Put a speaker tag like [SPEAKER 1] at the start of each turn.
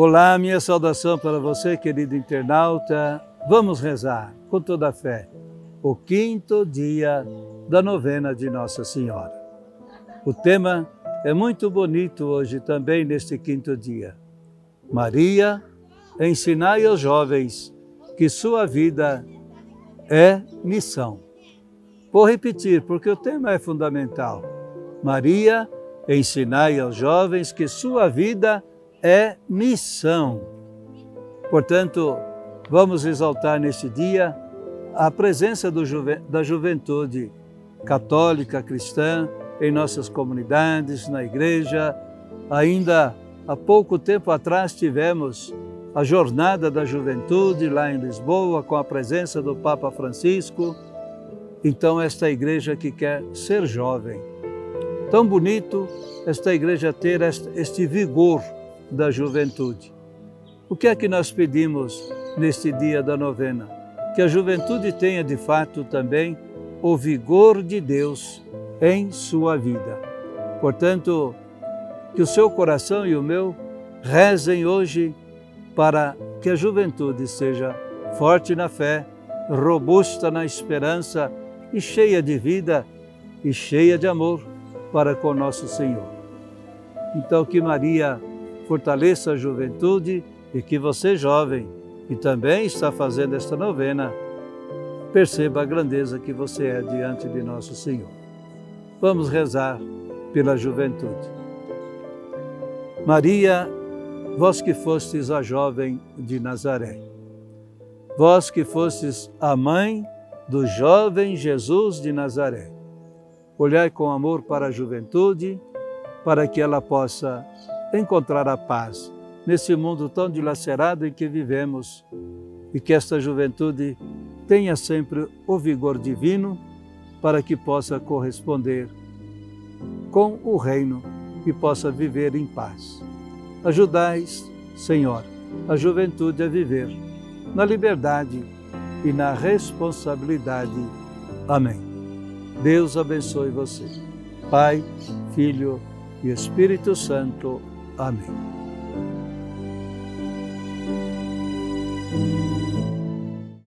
[SPEAKER 1] Olá, minha saudação para você, querido internauta. Vamos rezar com toda a fé o quinto dia da novena de Nossa Senhora. O tema é muito bonito hoje também neste quinto dia. Maria, ensinai aos jovens que sua vida é missão. Vou repetir porque o tema é fundamental. Maria, ensinai aos jovens que sua vida é missão. Portanto, vamos exaltar neste dia a presença juve, da juventude católica cristã em nossas comunidades, na igreja. Ainda há pouco tempo atrás tivemos a Jornada da Juventude lá em Lisboa, com a presença do Papa Francisco. Então, esta igreja que quer ser jovem. Tão bonito esta igreja ter este vigor da juventude. O que é que nós pedimos neste dia da novena? Que a juventude tenha de fato também o vigor de Deus em sua vida. Portanto, que o seu coração e o meu rezem hoje para que a juventude seja forte na fé, robusta na esperança e cheia de vida e cheia de amor para com nosso Senhor. Então, que Maria fortaleça a juventude e que você, jovem, que também está fazendo esta novena, perceba a grandeza que você é diante de nosso Senhor. Vamos rezar pela juventude. Maria, vós que fostes a jovem de Nazaré, vós que fostes a mãe do jovem Jesus de Nazaré, olhai com amor para a juventude, para que ela possa encontrar a paz nesse mundo tão dilacerado em que vivemos e que esta juventude tenha sempre o vigor divino para que possa corresponder com o reino e possa viver em paz. Ajudais, Senhor, a juventude a viver na liberdade e na responsabilidade. Amém. Deus abençoe você. Pai, Filho e Espírito Santo. Amém.